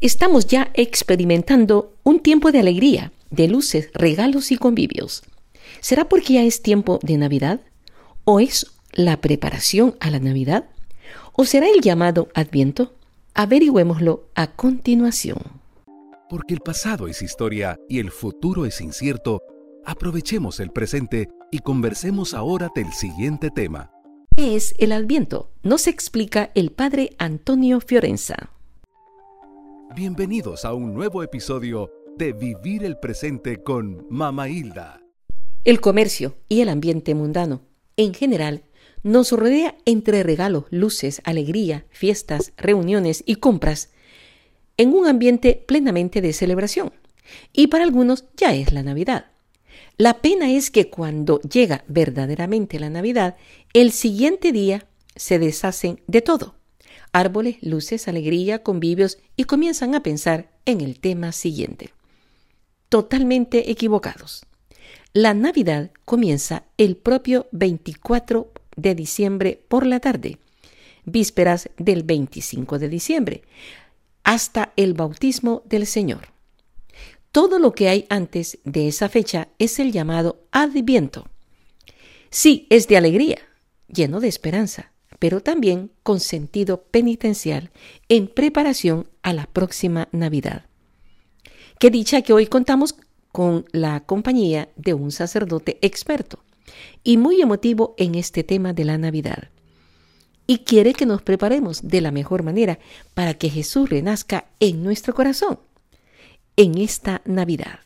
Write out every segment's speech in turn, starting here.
Estamos ya experimentando un tiempo de alegría, de luces, regalos y convivios. ¿Será porque ya es tiempo de Navidad? ¿O es la preparación a la Navidad? ¿O será el llamado Adviento? Averigüémoslo a continuación. Porque el pasado es historia y el futuro es incierto, aprovechemos el presente y conversemos ahora del siguiente tema. ¿Qué es el Adviento? Nos explica el padre Antonio Fiorenza. Bienvenidos a un nuevo episodio de Vivir el Presente con Mama Hilda. El comercio y el ambiente mundano, en general, nos rodea entre regalos, luces, alegría, fiestas, reuniones y compras, en un ambiente plenamente de celebración. Y para algunos ya es la Navidad. La pena es que cuando llega verdaderamente la Navidad, el siguiente día se deshacen de todo árboles, luces, alegría, convivios y comienzan a pensar en el tema siguiente. Totalmente equivocados. La Navidad comienza el propio 24 de diciembre por la tarde, vísperas del 25 de diciembre, hasta el bautismo del Señor. Todo lo que hay antes de esa fecha es el llamado Adviento. Sí, es de alegría, lleno de esperanza, pero también con sentido penitencial en preparación a la próxima Navidad. Qué dicha que hoy contamos con la compañía de un sacerdote experto y muy emotivo en este tema de la Navidad. Y quiere que nos preparemos de la mejor manera para que Jesús renazca en nuestro corazón en esta Navidad.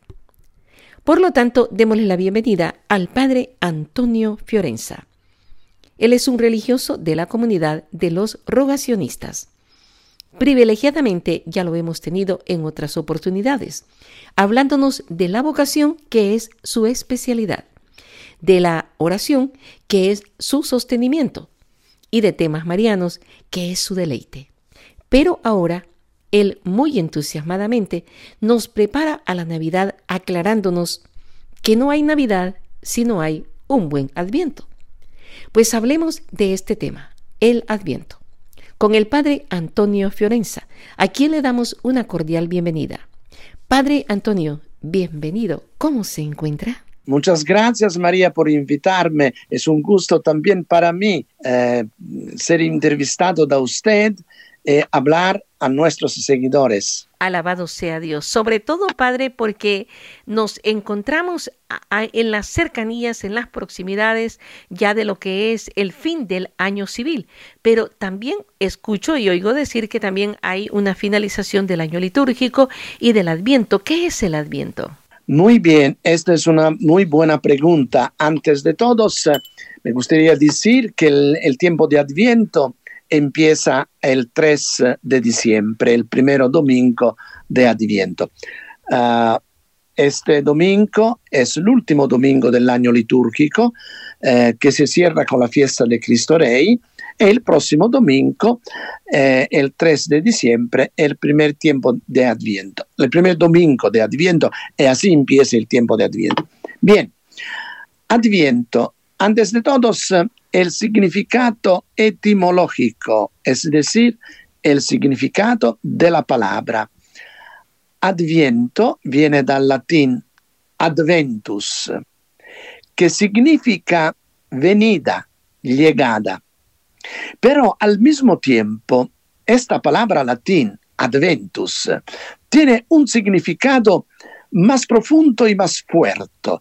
Por lo tanto, démosle la bienvenida al Padre Antonio Fiorenza. Él es un religioso de la comunidad de los rogacionistas. Privilegiadamente ya lo hemos tenido en otras oportunidades, hablándonos de la vocación que es su especialidad, de la oración que es su sostenimiento y de temas marianos que es su deleite. Pero ahora él muy entusiasmadamente nos prepara a la Navidad aclarándonos que no hay Navidad si no hay un buen adviento. Pues hablemos de este tema, el Adviento, con el Padre Antonio Fiorenza, a quien le damos una cordial bienvenida. Padre Antonio, bienvenido. ¿Cómo se encuentra? Muchas gracias María por invitarme. Es un gusto también para mí eh, ser entrevistado de usted eh, hablar a nuestros seguidores. Alabado sea Dios. Sobre todo, Padre, porque nos encontramos en las cercanías, en las proximidades ya de lo que es el fin del año civil. Pero también escucho y oigo decir que también hay una finalización del año litúrgico y del Adviento. ¿Qué es el Adviento? Muy bien, esta es una muy buena pregunta. Antes de todo, me gustaría decir que el tiempo de Adviento empieza el 3 de diciembre, el primero domingo de Adviento. Uh, este domingo es el último domingo del año litúrgico eh, que se cierra con la fiesta de Cristo Rey. Y el próximo domingo, eh, el 3 de diciembre, el primer tiempo de Adviento. El primer domingo de Adviento, y así empieza el tiempo de Adviento. Bien, Adviento, antes de todos, el significado etimológico, es decir, el significado de la palabra. Adviento viene del latín adventus, que significa venida, llegada. Pero al mismo tiempo, esta palabra latín, adventus, tiene un significado más profundo y más fuerte.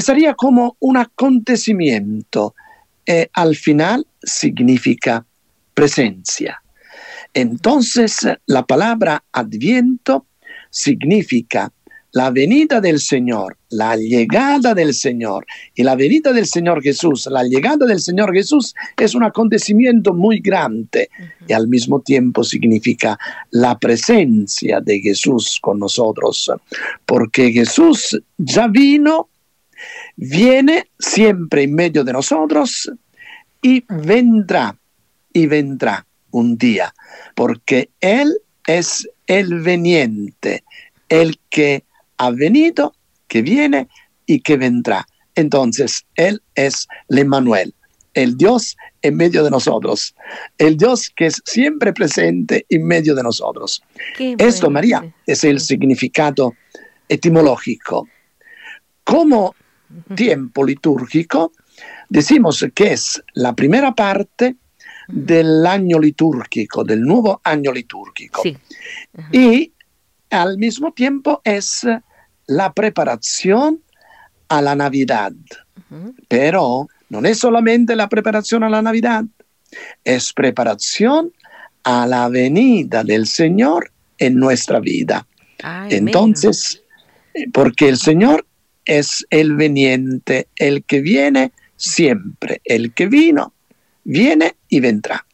Sería como un acontecimiento, eh, al final significa presencia. Entonces, la palabra adviento significa la venida del Señor, la llegada del Señor. Y la venida del Señor Jesús, la llegada del Señor Jesús es un acontecimiento muy grande y al mismo tiempo significa la presencia de Jesús con nosotros, porque Jesús ya vino viene siempre en medio de nosotros y vendrá, y vendrá un día, porque Él es el veniente, el que ha venido, que viene y que vendrá. Entonces, Él es el Emmanuel, el Dios en medio de nosotros, el Dios que es siempre presente en medio de nosotros. Esto, María, es el significado etimológico. Como tiempo litúrgico, decimos que es la primera parte del año litúrgico, del nuevo año litúrgico. Y al mismo tiempo es la preparación a la Navidad. Pero no es solamente la preparación a la Navidad, es preparación a la venida del Señor en nuestra vida. Entonces, porque el Señor es el veniente, el que viene siempre, el que vino, viene y vendrá.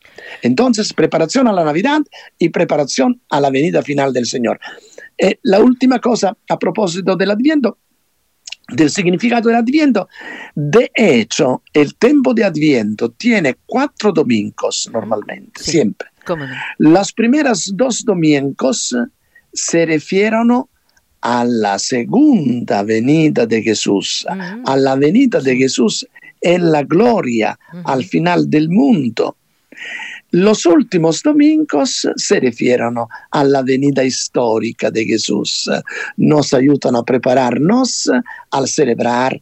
Entonces, preparación a la Navidad y preparación a la venida final del Señor. Eh, la última cosa a propósito del Adviento, del significado del Adviento. De hecho, el tiempo de Adviento tiene cuatro domingos normalmente, siempre. Las primeras dos domingos se refieren a la segunda venida de Jesús, a la venida de Jesús en la gloria al final del mundo. Los últimos domingos se refieren a la venida histórica de Jesús. Nos ayudan a prepararnos al celebrar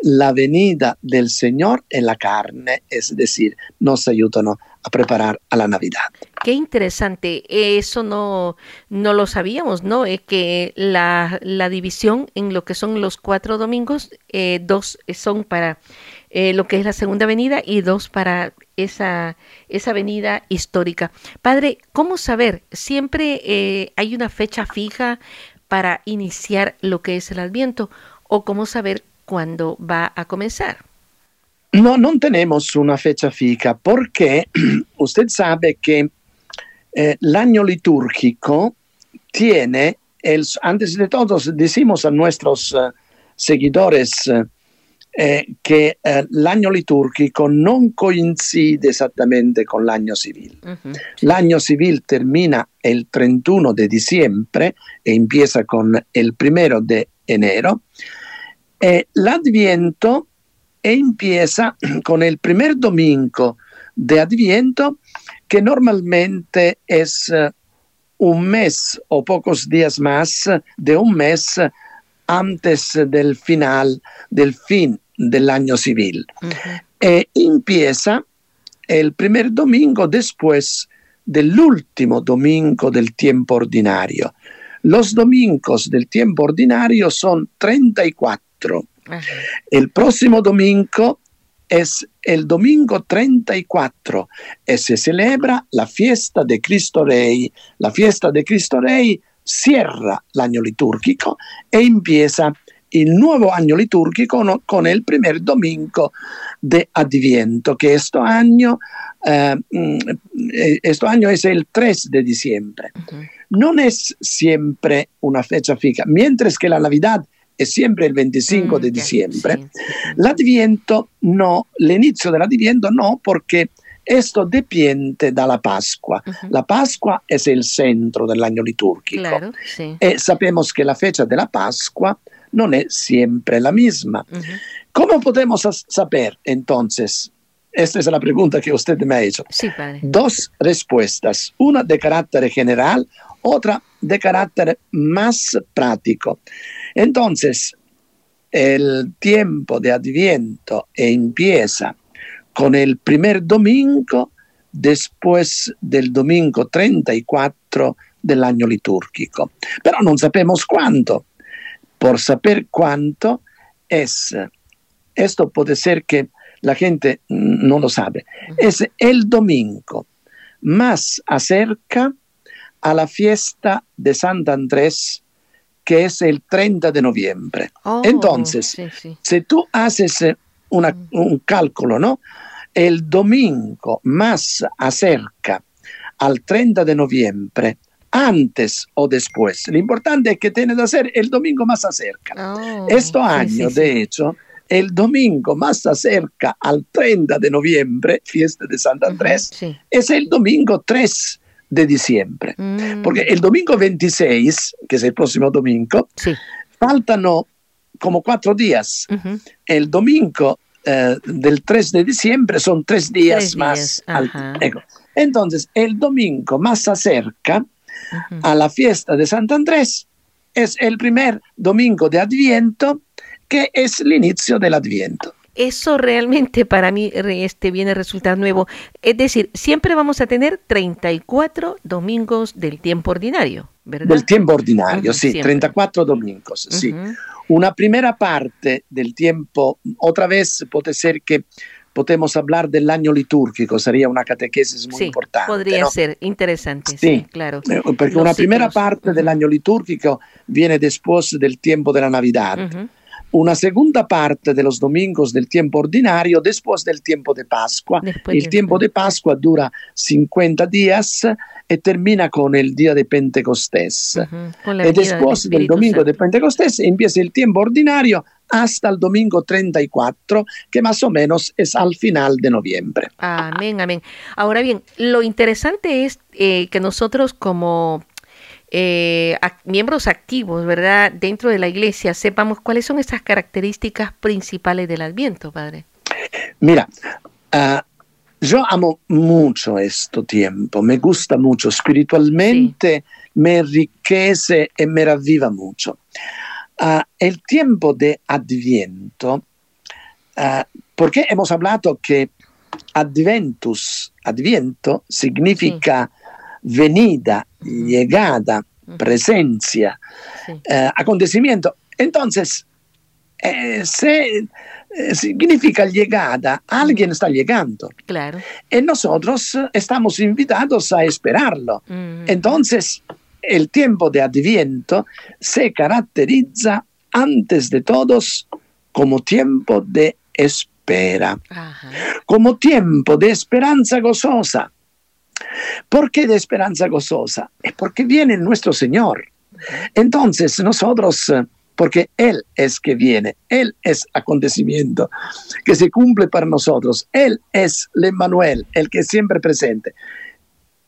la venida del Señor en la carne, es decir, nos ayudan a preparar a la Navidad. Qué interesante, eso no, no lo sabíamos, ¿no? Es que la, división en lo que son los cuatro domingos, eh, dos son para eh, lo que es la segunda avenida y dos para esa, esa avenida histórica. Padre, ¿cómo saber? ¿Siempre eh, hay una fecha fija para iniciar lo que es el Adviento? ¿O cómo saber cuándo va a comenzar? No, no tenemos una fecha fija porque usted sabe que eh, el año litúrgico tiene, el, antes de todo, decimos a nuestros seguidores eh, che eh, l'anno liturgico non coincide esattamente con l'anno civile. Uh-huh. L'anno civile termina il 31 di dicembre e empieza con il primero de enero. E l'Adviento empieza con il primer domingo de Adviento, que normalmente es uh, un mes o pocos días más de un mes antes del final, del fin del año civil. E empieza el primer domingo después del último domingo del tiempo ordinario. Los domingos del tiempo ordinario son 34. El próximo domingo es el domingo 34 y se celebra la fiesta de Cristo Rey. La fiesta de Cristo Rey cierra el año litúrgico e empieza el nuevo año litúrgico con el primer domingo de Adviento, que este año, eh, mm, este año es el 3 de diciembre. No es siempre una fecha fija, mientras que la Navidad es siempre el 25 mm, de diciembre. el L'Adviento no, l'inizio dell'Adviento no, porque esto depende de la Pascua. La Pascua es el centro del año litúrgico. Claro, sí. Y sabemos que la fecha de la Pascua no es siempre la misma. ¿Cómo podemos saber entonces? Esta es la pregunta que usted me ha hecho. Sí. Dos respuestas, una de carácter general, otra de carácter más práctico. Entonces, el tiempo de Adviento empieza con el primer domingo después del domingo 34 del año litúrgico. Pero no sabemos cuánto por saber cuánto es. Esto puede ser que la gente no lo sabe. Es el domingo más acerca a la fiesta de San Andrés, que es el 30 de noviembre. Oh, Entonces, si tú haces un cálculo, ¿no? El domingo más acerca al 30 de noviembre antes o después. Lo importante es que tiene que hacer el domingo más acerca. Oh, este año, de hecho, el domingo más acerca al 30 de noviembre, fiesta de San Andrés, es el domingo 3 de diciembre. Mm. Porque el domingo 26, que es el próximo domingo, faltan como cuatro días. El domingo eh, del 3 de diciembre son tres días Tres más. días. Entonces, el domingo más Ujú. a la fiesta de Sant Andrés es el primer domingo de Adviento, que es el inicio del Adviento. Eso realmente para mí este, viene a resultar nuevo. Es decir, siempre vamos a tener 34 domingos del tiempo ordinario, ¿verdad? Del tiempo ordinario, Ujú, sí, siempre. 34 domingos, sí. Una primera parte del tiempo, otra vez puede ser que podemos hablar del año litúrgico, sería una catequesis muy Sí, importante. podría ¿no? ser interesante, sí, Sí. claro. Eh, Porque Los una primera parte del año litúrgico viene después del tiempo de la Navidad. Ujú. Una segunda parte de los domingos del tiempo ordinario después del tiempo de Pascua. Después el de- tiempo de Pascua dura 50 días y termina con el día de Pentecostés. Y del después del domingo Santo. de Pentecostés empieza el tiempo ordinario hasta el domingo 34, que más o menos es al final de noviembre. Amén, amén. Ahora bien, lo interesante es eh, que nosotros como eh, miembros activos, ¿verdad? Dentro de la iglesia, sepamos cuáles son esas características principales del Adviento, Padre. Mira, ah, yo amo mucho este tiempo, me gusta mucho, espiritualmente me enriquece y me reviva mucho. Ah, el tiempo de Adviento, ah, porque hemos hablado que Adventus, Adviento significa venida, llegada, presencia, Sí. eh, acontecimiento. Entonces, eh, se, eh, significa llegada, alguien está llegando Claro. y nosotros estamos invitados a esperarlo. Entonces, el tiempo de Adviento se caracteriza antes de todos como tiempo de espera, Ajá. como tiempo de esperanza gozosa. ¿Por qué de esperanza gozosa? Es porque viene nuestro Señor. Entonces nosotros, eh, porque Él es que viene, Él es acontecimiento que se cumple para nosotros, Él es el Emmanuel, el que es siempre presente.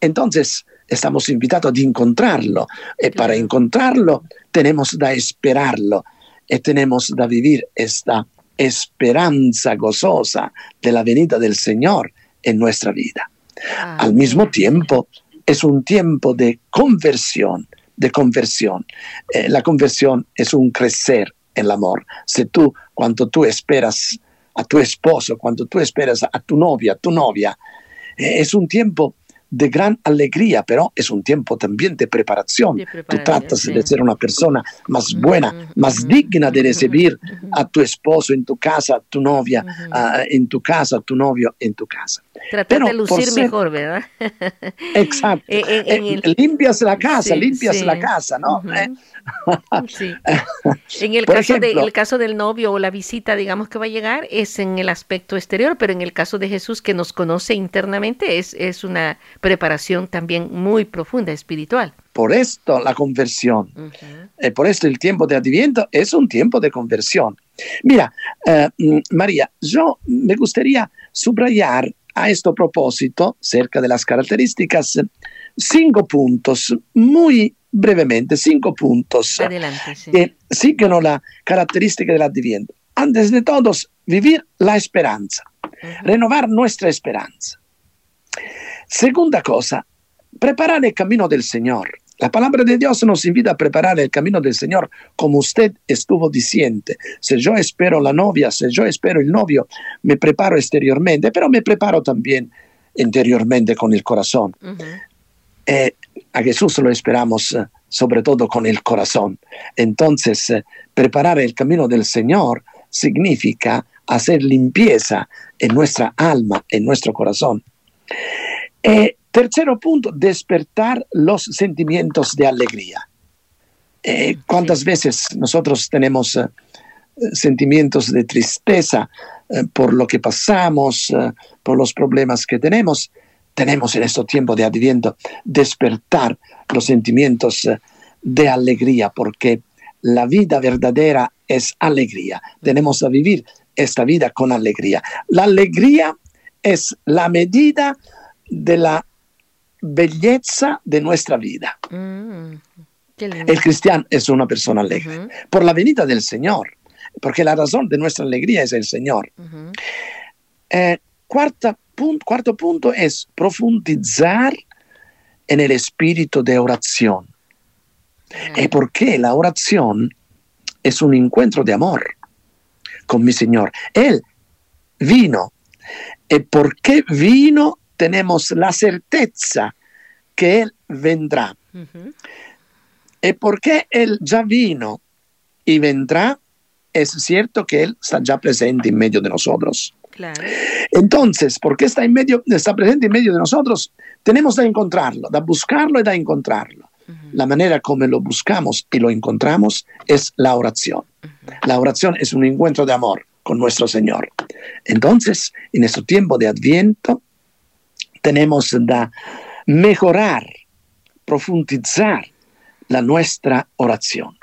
Entonces estamos invitados a encontrarlo y para Claro. encontrarlo tenemos que esperarlo y tenemos que vivir esta esperanza gozosa de la venida del Señor en nuestra vida. Al Amén. mismo tiempo, es un tiempo de conversión, de conversión. Eh, la conversión es un crecer en el amor. Si tú, cuando tú esperas a tu esposo, cuando tú esperas a tu novia, a tu novia, eh, es un tiempo de gran alegría, pero es un tiempo también de preparación. De Tú tratas sí. de ser una persona más buena, más digna de recibir a tu esposo en tu casa, a tu novia ah, en tu casa, a tu novio en tu casa. Tratar pero de lucir ser- mejor, ¿verdad? Exacto. Eh, eh, en el- limpias la casa, Sí, limpias sí. la casa, ¿no? Eh, Sí. En el Por caso, de- el caso del novio o la visita, digamos que va a llegar, es en el aspecto exterior, pero en el caso de Jesús que nos conoce internamente, es, es una preparación también muy profunda, espiritual. por esto la conversión, eh, por esto el tiempo de Adviento es un tiempo de conversión. Mira, eh, mm, María, yo me gustaría subrayar a este propósito, cerca de las características, eh, cinco puntos, muy brevemente, cinco puntos. Adelante, sí. que siguen la caratteristica dell'Adviento. Antes de todos, vivir la esperanza, renovar nuestra esperanza. Segunda cosa, preparar el camino del Señor. La palabra de Dios nos invita a preparar el camino del Señor, como usted estuvo diciendo. Si yo espero la novia, si yo espero el novio, me preparo exteriormente, pero me preparo también interiormente con el corazón. Eh, a Jesús lo esperamos eh, sobre todo con el corazón. Entonces, eh, preparar el camino del Señor significa hacer limpieza en nuestra alma, en nuestro corazón. Eh, tercero punto, despertar los sentimientos de alegría. Eh, ¿Cuántas veces nosotros tenemos eh, sentimientos de tristeza eh, por lo que pasamos, por los problemas que tenemos? Tenemos en este tiempo de Adviento despertar los sentimientos de alegría, porque la vida verdadera es alegría. Tenemos que vivir esta vida con alegría. La alegría es la medida de la belleza de nuestra vida. Mm. El cristiano es una persona alegre Ujú. por la venida del Señor. porque la razón de nuestra alegría es el Señor. Eh, cuarto punto es profundizar en el espíritu de oración. ¿Y por qué la oración es un encuentro de amor con mi Señor? Él vino. ¿Y por qué vino? Tenemos la certeza que Él vendrá. ¿Y por qué Él ya vino y vendrá? Es cierto que Él está ya presente en medio de nosotros. Entonces, porque está, en medio, está presente en medio de nosotros, tenemos que encontrarlo, de buscarlo y de encontrarlo. La manera como lo buscamos y lo encontramos es la oración. La oración es un encuentro de amor con nuestro Señor. Entonces, en este tiempo de Adviento, tenemos que mejorar, profundizar la nuestra oración.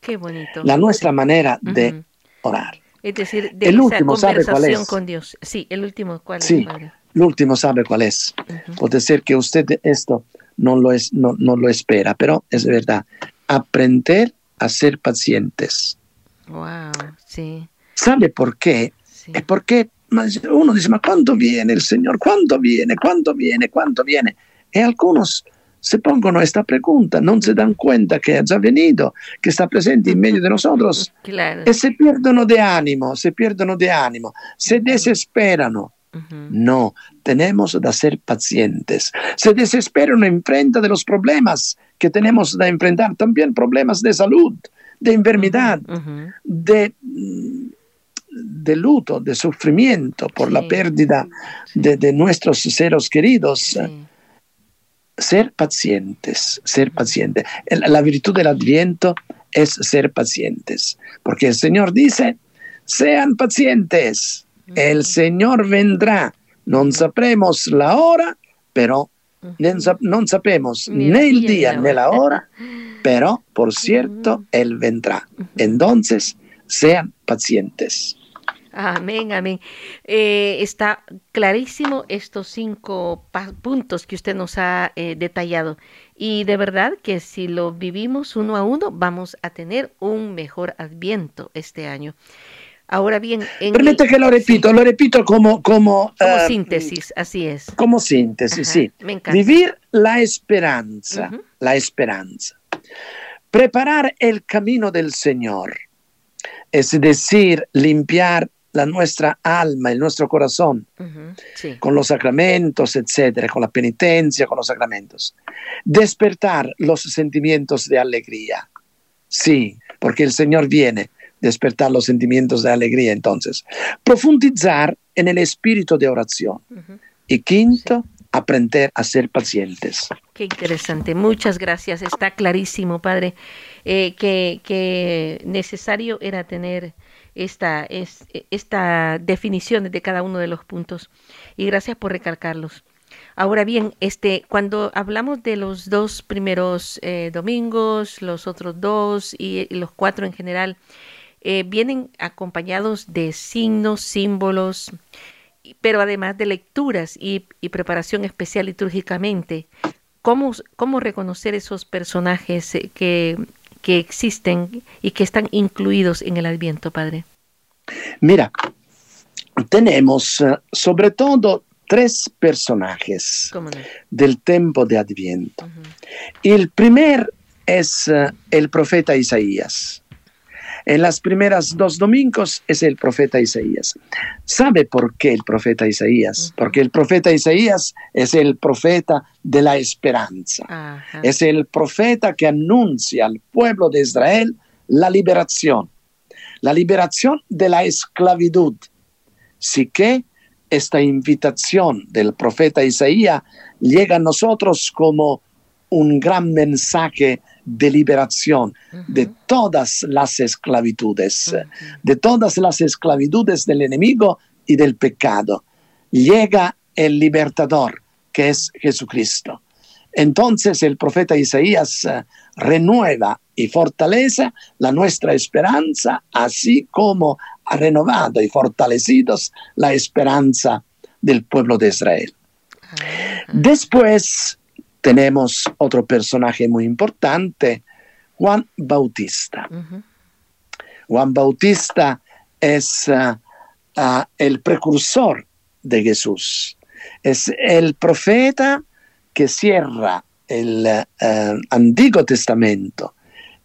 Qué bonito. La nuestra manera de orar. Es decir, de el último sabe cuál es. con Dios. Sí, el último, ¿cuál sí, el último sabe cuál es. Puede ser que usted esto no lo, es, no, no lo espera, pero es verdad. Aprender a ser pacientes. Wow, sí. ¿Sabe por qué? Es porque uno dice, ma ¿cuándo viene el Señor? ¿Cuándo viene? ¿Cuándo viene? ¿Cuándo viene? Y algunos se pongono esta pregunta, non se dan cuenta che è già venuto, che sta presente in medio di nosotros claro. e se perdono di animo, se perdono di animo, se desesperano. Uh -huh. No, tenemos que ser pacientes. Se desesperan en frente de los problemas que tenemos que enfrentar, también problemas de salud, de enfermedad, uh -huh. de, de, luto, de sufrimiento por sí. la pérdida de, de, nuestros seres queridos. Sí ser pacientes, ser pacientes. La virtud del adviento es ser pacientes, porque el Señor dice, sean pacientes, el Señor vendrá, no sabremos la hora, pero no sabemos ni el día ni la hora, pero por cierto, Él vendrá. Entonces, sean pacientes. Amén, amén. Eh, está clarísimo estos cinco puntos que usted nos ha eh, detallado. Y de verdad que si lo vivimos uno a uno, vamos a tener un mejor adviento este año. Ahora bien, en permite que lo repito, lo repito como como, como uh, síntesis, así es. Como síntesis, Ajá, sí. Me encanta. Vivir la esperanza, uh -huh. la esperanza. Preparar el camino del Señor, es decir, limpiar la nuestra alma, el nuestro corazón, uh -huh, sí. con los sacramentos, etcétera, con la penitencia, con los sacramentos. Despertar los sentimientos de alegría. Sí, porque el Señor viene despertar los sentimientos de alegría entonces. Profundizar en el espíritu de oración. Uh -huh. Y quinto, sí. aprender a ser pacientes. Qué interesante. Muchas gracias. Está clarísimo, Padre, eh, que, que necesario era tener esta, es, esta definición de cada uno de los puntos. Y gracias por recalcarlos. Ahora bien, este, cuando hablamos de los dos primeros eh, domingos, los otros dos y, y, los cuatro en general, eh, vienen acompañados de signos, símbolos, pero además de lecturas y, y preparación especial litúrgicamente. ¿Cómo, ¿Cómo, reconocer esos personajes eh, que, que existen y que están incluidos en el Adviento, Padre? Mira, tenemos uh, sobre todo tres personajes no? del tiempo de Adviento. Uh -huh. El primer es uh, el profeta Isaías. En las primeras dos domingos es el profeta Isaías. ¿Sabe por qué el profeta Isaías? Porque el profeta Isaías es el profeta de la esperanza. Es el profeta que anuncia al pueblo de Israel la liberación, la liberación de la esclavitud. Sí que esta invitación del profeta Isaías llega a nosotros como un gran mensaje de liberación uh -huh. de todas las esclavitudes, uh -huh. de todas las esclavitudes del enemigo y del pecado. Llega el libertador, que es Jesucristo. Entonces el profeta Isaías uh, renueva y fortalece la nuestra esperanza, así como ha renovado y fortalecido la esperanza del pueblo de Israel. -huh. Después tenemos otro personaje muy importante, Juan Bautista. Uh -huh. Juan Bautista es uh, uh, el precursor de Jesús, es el profeta que cierra el uh, Antiguo Testamento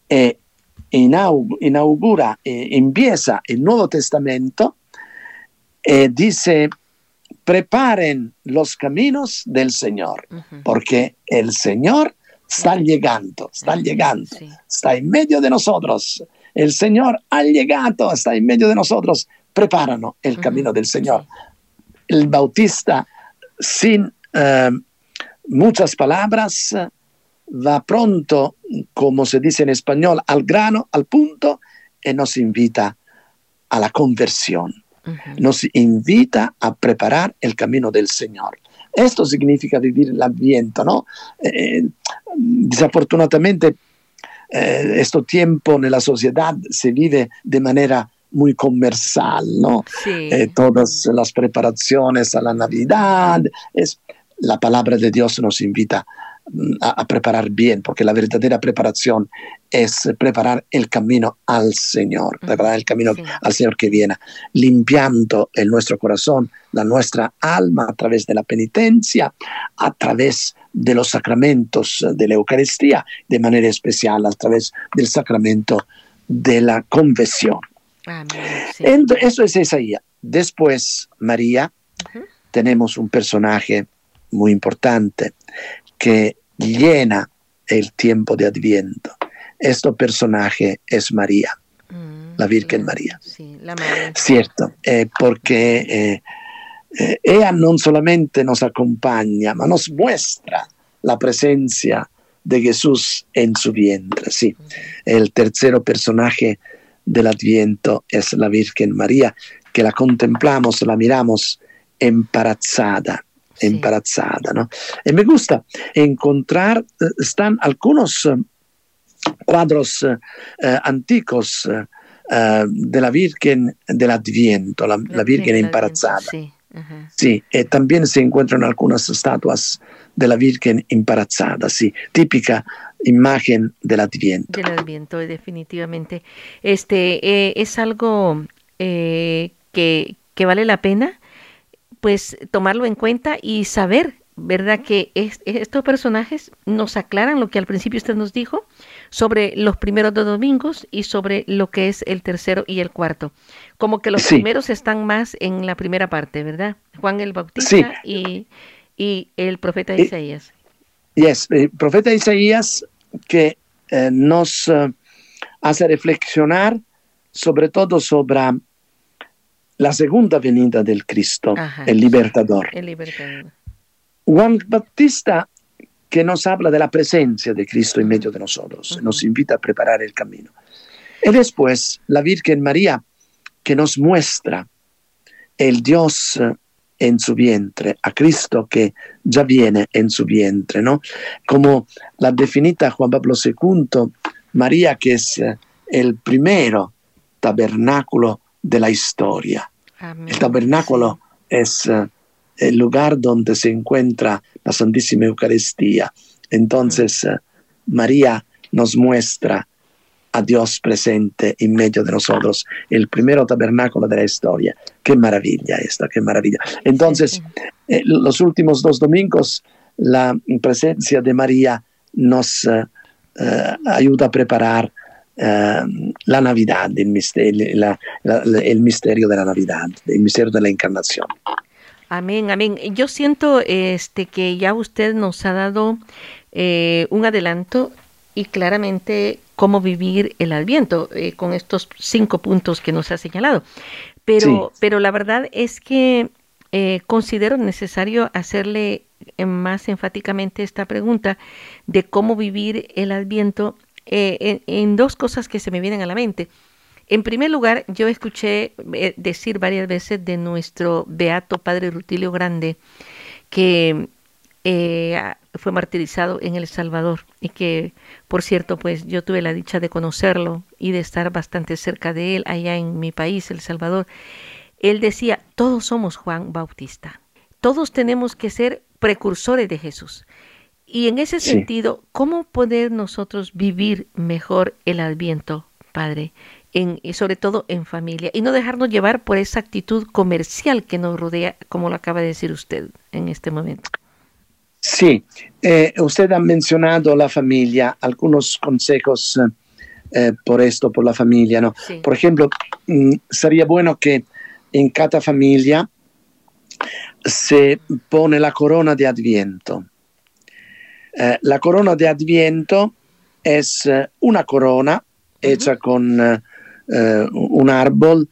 e inaugura, e empieza el Nuevo Testamento e dice, preparen los caminos del Señor, uh -huh. porque el Señor está llegando, está llegando, sí. está en medio de nosotros. El Señor ha llegado, está en medio de nosotros. Prepáranos el uh -huh. camino del Señor. El Bautista, sin uh, muchas palabras, va pronto, como se dice en español, al grano, al punto, y nos invita a la conversión. Uh -huh. Nos invita a preparar el camino del Señor. Esto significa vivir el ambiente, ¿no? Eh, desafortunadamente, eh, este tiempo en la sociedad se vive de manera muy comercial, ¿no? Sí. Eh, todas las preparaciones a la Navidad, es, la palabra de Dios nos invita a, a, preparar bien, porque la verdadera preparación es preparar el camino al Señor, preparar el camino sí. al Señor que viene, limpiando el nuestro corazón, la nuestra alma a través de la penitencia, a través de los sacramentos de la Eucaristía, de manera especial a través del sacramento de la confesión. Amén, sí. Eso es Isaías. Después, María, uh -huh. tenemos un personaje muy importante que llena el tiempo de Adviento. Este personaje es María, mm, la Virgen sí, María. Sí, la madre. Cierto, eh, porque eh, eh, ella no solamente nos acompaña, ma nos muestra la presencia de Jesús en su vientre. Sí, mm. el tercer personaje del Adviento es la Virgen María, que la contemplamos, la miramos embarazada sí. embarazada. ¿no? Y me gusta encontrar, eh, están algunos uh, cuadros antiguos de la Virgen del Adviento, la, Virgen embarazada. Sí. Sí, y también se encuentran algunas estatuas de la Virgen embarazada, sí, típica imagen del Adviento. Del Adviento, definitivamente. Este eh, es algo eh, que, que vale la pena pues tomarlo en cuenta y saber, ¿verdad? Que es, estos personajes nos aclaran lo que al principio usted nos dijo sobre los primeros dos domingos y sobre lo que es el tercero y el cuarto. Como que los sí. primeros están más en la primera parte, ¿verdad? Juan el Bautista sí. y, y, el profeta Isaías. Yes, el profeta Isaías que eh, nos uh, hace reflexionar sobre todo sobre la segunda venida del Cristo, Ajá, el libertador. El libertador. Juan Bautista que nos habla de la presencia de Cristo en medio de nosotros, uh -huh. nos invita a preparar el camino. Y después la Virgen María que nos muestra el Dios en su vientre, a Cristo que ya viene en su vientre, ¿no? Como la definita Juan Pablo II, María que es el primero tabernáculo de la historia. Amén. El tabernáculo es uh, el lugar donde se encuentra la Santísima Eucaristía. Entonces, uh, María nos muestra a Dios presente en medio de nosotros, el primero tabernáculo de la historia. Qué maravilla esta, qué maravilla. Entonces. Eh, los últimos dos domingos, la presencia de María nos ayuda a preparar Uh, la Navidad, el misterio, la, la, el misterio, de la Navidad, el misterio de la encarnación. Amén, amén. Yo siento este que ya usted nos ha dado eh, un adelanto y claramente cómo vivir el Adviento eh, con estos cinco puntos que nos ha señalado. Pero, sí. pero la verdad es que eh, considero necesario hacerle más enfáticamente esta pregunta de cómo vivir el Adviento eh, en, dos cosas que se me vienen a la mente. En primer lugar, yo escuché eh, decir varias veces de nuestro beato padre Rutilio Grande que eh, fue martirizado en El Salvador y que, por cierto, pues yo tuve la dicha de conocerlo y de estar bastante cerca de él allá en mi país, El Salvador. Él decía, todos somos Juan Bautista, todos tenemos que ser precursores de Jesús. Y en ese sentido, ¿cómo poder nosotros vivir mejor el adviento, Padre? en, sobre todo en familia, y no dejarnos llevar por esa actitud comercial que nos rodea, como lo acaba de decir usted en este momento. Sí, eh, usted ha mencionado la familia, algunos consejos eh, por esto, por la familia, ¿no? Por ejemplo, mm, sería bueno que en cada familia se pone la corona de Adviento. Eh, la corona de Adviento es una corona hecha con un árbol,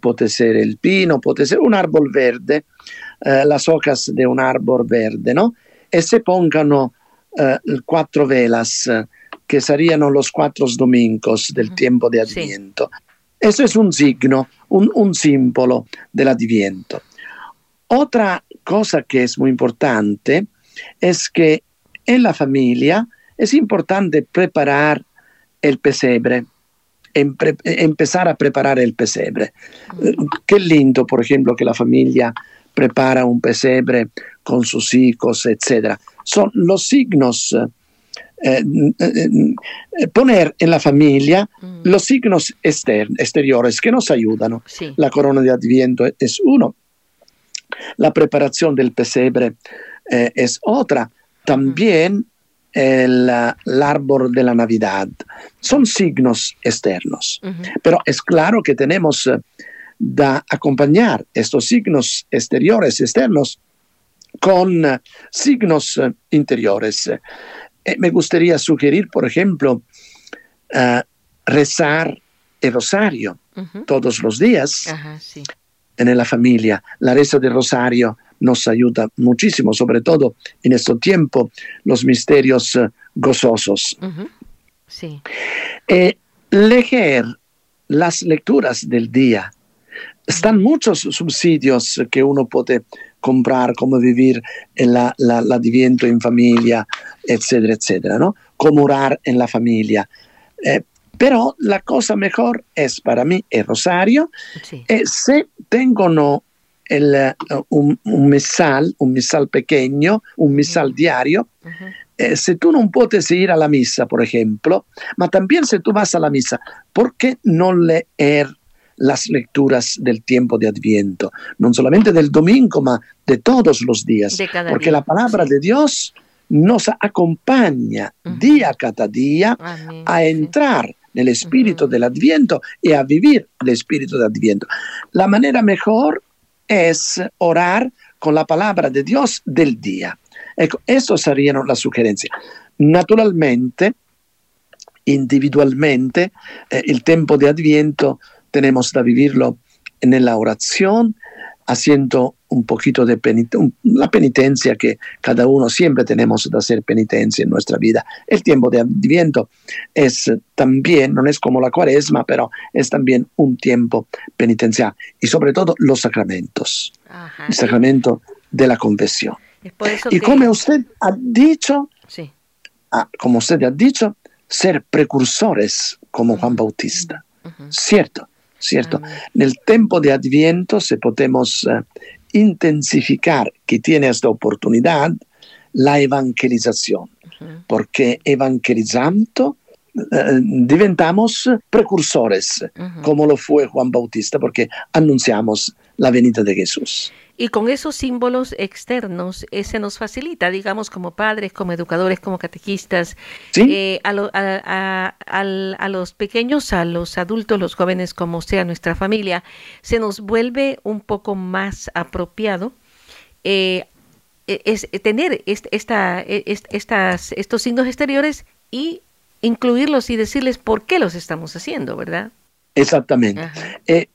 puede ser el pino, puede ser un árbol verde, las hojas de un árbol verde, ¿no? e se pongano eh, quattro velas, que serían los cuatro domingos del tiempo de Adviento. Sí. Eso es un signo, un, un símbolo del Adviento. Otra cosa que es muy importante es que en la familia es importante preparar el pesebre, empezar a preparar el pesebre. Qué lindo, por ejemplo, que la familia prepara un pesebre con sus hijos, etc. Son los signos, eh, eh, eh, poner en la familia mm. los signos exteriores que nos ayudan. Sí. La corona de Adviento es uno, la preparación del pesebre es otra, también el, el, árbol de la Navidad. Son signos externos, uh -huh. pero es claro que tenemos da acompañar estos signos exteriores, externos, con uh, signos uh, interiores. Eh, me gustaría sugerir, por ejemplo, uh, rezar el rosario uh -huh. todos los días Ajá, sí. en la familia. La reza del rosario nos ayuda muchísimo, sobre todo en este tiempo, los misterios gozosos. Uh -huh. sí. eh, leer las lecturas del día están muchos subsidios que uno puede comprar, como vivir en la, la, la diviento en familia, etcétera, etcétera, ¿no? Como orar en la familia. Eh, pero la cosa mejor es para mí el rosario. Sí. Eh, se tengono el, uh, un, un, misal, un misal pequeño, un misal uh -huh. diario, uh -huh. eh, se tú no puedes ir a la misa, por ejemplo, ma también si tú vas a la misa, ¿por qué no leer las lecturas del tiempo de Adviento, no solamente del domingo, ma de todos los días, porque día, la palabra sí. de Dios nos acompaña uh -huh. día cada día Amén, a entrar sí. nel spirito uh -huh. dell'Adviento e a vivir el spirito de Adviento. La manera mejor es orar con la palabra de Dios del día. Ecco, serían las sugerencias. Naturalmente, individualmente, eh, el tiempo de Adviento tenemos que vivirlo en la oración, haciendo un poquito de la penitencia que cada uno siempre tenemos de hacer penitencia en nuestra vida. El tiempo de Adviento es también, no es como la cuaresma, pero es también un tiempo penitencial y sobre todo los sacramentos, Ajá. el sacramento de la confesión. y que... como usted ha dicho, sí. ah, como usted ha dicho, ser precursores como Juan Bautista, uh -huh. ¿cierto? ¿cierto? Amén. Nel tempo di Adviento, se podemos uh, intensificar, que tiene esta oportunidad, la evangelización, uh -huh. porque evangelizando uh, diventamos precursores, uh -huh. como lo fue Juan Bautista, porque anunciamos la venida de Jesús. Y con esos símbolos externos eh, se nos facilita, digamos, como padres, como educadores, como catequistas, ¿Sí? eh, a, lo, a, a, a, los pequeños, a los adultos, los jóvenes, como sea nuestra familia, se nos vuelve un poco más apropiado eh, es, tener esta, estas, estos signos exteriores y incluirlos y decirles por qué los estamos haciendo, ¿verdad? Exactamente. Eh,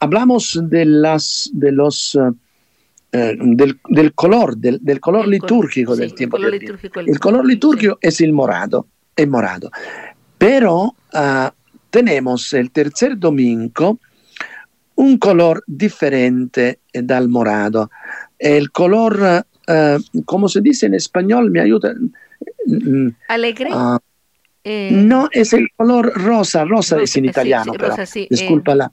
hablamos de, las, de los... Uh, eh, del, del, color, del, del color el litúrgico del tiempo. Color el, el color litúrgico sí. es el morado, el morado. Pero uh, tenemos el tercer domingo un color diferente dal morado. El color, uh, como se dice en español, me ayuda. Alegre. Uh, eh, no, es el color rosa, rosa, rosa es en italiano, sí, pero rosa, sí, discúlpala.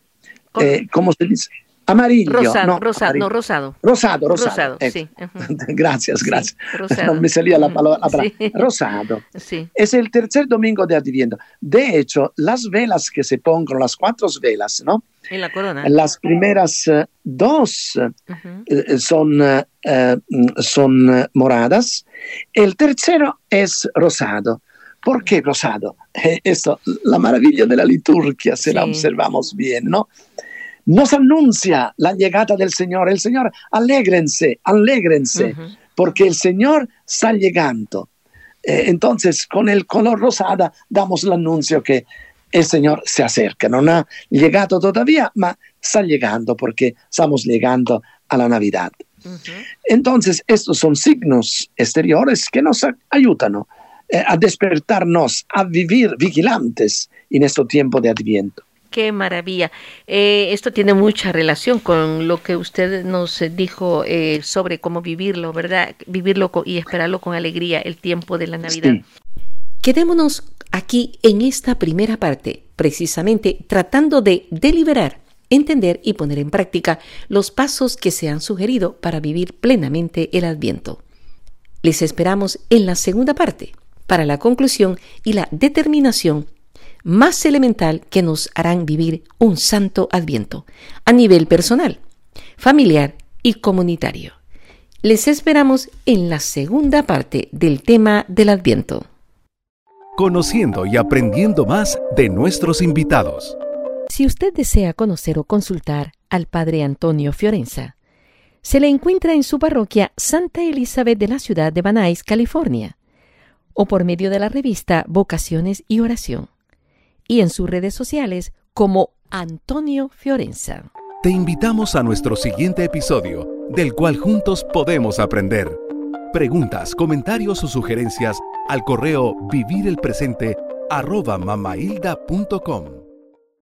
Eh, ¿Cómo se dice? Amarillo. Rosado, no, rosado, amarillo. no, rosado. Rosado, rosado. Rosado, ecco. sí. Gracias, Sí, gracias. rosado. No me salía la palabra. la palabra. sí. Rosado. Sí. Es el tercer domingo de Adviento. De hecho, las velas que se pongan, las cuatro velas, ¿no? En la corona. Las primeras eh, dos eh, Ujú. eh, son, eh, eh, son eh, moradas. El tercero es rosado. ¿Por qué rosado? Eh, esto, la maravilla de la liturgia, se la Sí. observamos bien, ¿no? Nos anuncia la llegada del Señor. El Señor, alégrense, alégrense, porque el Señor está llegando. Eh, entonces, con el color rosada damos el anuncio que el Señor se acerca. No ha llegado todavía, ma está llegando porque estamos llegando a la Navidad. Entonces, estos son signos exteriores que nos ayudan. Eh, a despertarnos, a vivir vigilantes en este tiempo de Adviento. Qué maravilla. Eh, esto tiene mucha relación con lo que usted nos dijo eh, sobre cómo vivirlo, ¿verdad? Vivirlo y esperarlo con alegría el tiempo de la Navidad. Quedémonos aquí en esta primera parte, precisamente tratando de deliberar, entender y poner en práctica los pasos que se han sugerido para vivir plenamente el Adviento. Les esperamos en la segunda parte, para la conclusión y la determinación más elemental que nos harán vivir un santo Adviento, a nivel personal, familiar y comunitario. Les esperamos en la segunda parte del tema del Adviento. Conociendo y aprendiendo más de nuestros invitados. Si usted desea conocer o consultar al Padre Antonio Fiorenza, se le encuentra en su parroquia Santa Elizabeth de la ciudad de Van Nuys, California, o por medio de la revista Vocaciones y Oración, y en sus redes sociales como Antonio Fiorenza. Te invitamos a nuestro siguiente episodio, del cual juntos podemos aprender. Preguntas, comentarios o sugerencias al correo vivirelpresente arroba mamahilda.com.